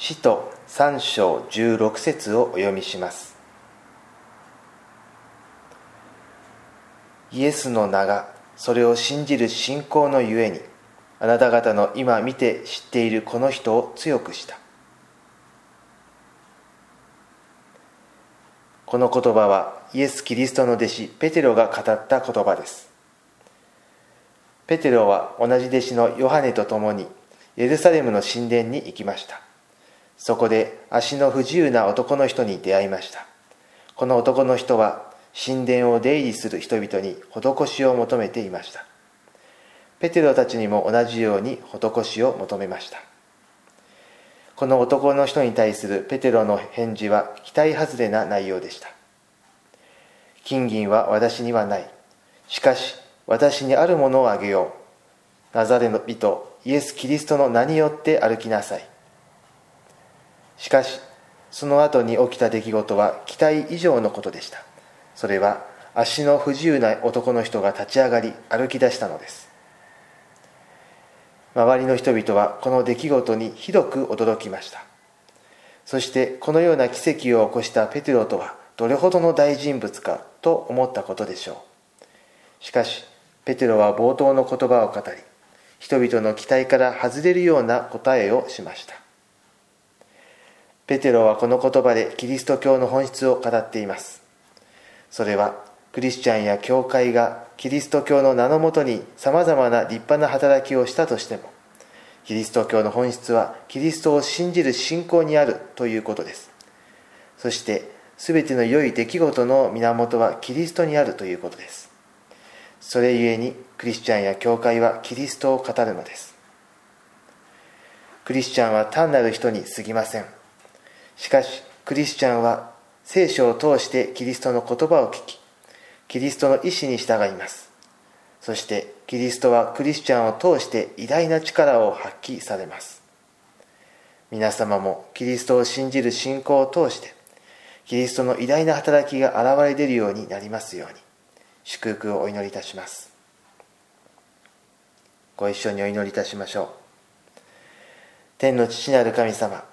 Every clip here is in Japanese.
使徒3章16節をお読みします。イエスの名がそれを信じる信仰のゆえにあなた方の今見て知っているこの人を強くした。この言葉はイエス・キリストの弟子ペテロが語った言葉です。ペテロは同じ弟子のヨハネと共にエルサレムの神殿に行きました。そこで足の不自由な男の人に出会いました。この男の人は神殿を出入りする人々に施しを求めていました。ペテロたちにも同じように施しを求めました。この男の人に対するペテロの返事は期待外れな内容でした。金銀は私にはない。しかし私にあるものをあげよう。ナザレの人イエス・キリストの名によって歩きなさい。しかしその後に起きた出来事は期待以上のことでした。それは足の不自由な男の人が立ち上がり歩き出したのです。周りの人々はこの出来事にひどく驚きました。そしてこのような奇跡を起こしたペテロとはどれほどの大人物かと思ったことでしょう。しかしペテロは冒頭の言葉を語り人々の期待から外れるような答えをしました。ペテロはこの言葉でキリスト教の本質を語っています。それはクリスチャンや教会がキリスト教の名のもとにさまざまな立派な働きをしたとしてもキリスト教の本質はキリストを信じる信仰にあるということです。そして全ての良い出来事の源はキリストにあるということです。それゆえにクリスチャンや教会はキリストを語るのです。クリスチャンは単なる人に過ぎません。しかしクリスチャンは聖書を通してキリストの言葉を聞きキリストの意志に従います。そしてキリストはクリスチャンを通して偉大な力を発揮されます。皆様もキリストを信じる信仰を通してキリストの偉大な働きが現れ出るようになりますように祝福をお祈りいたします。ご一緒にお祈りいたしましょう。天の父なる神様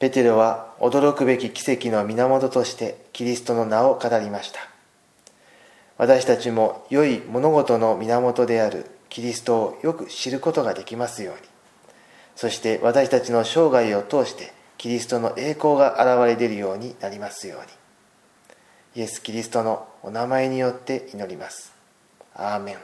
ペテロは驚くべき奇跡の源としてキリストの名を語りました。私たちも良い物事の源であるキリストをよく知ることができますように。そして私たちの生涯を通してキリストの栄光が現れ出るようになりますように。イエス・キリストのお名前によって祈ります。アーメン。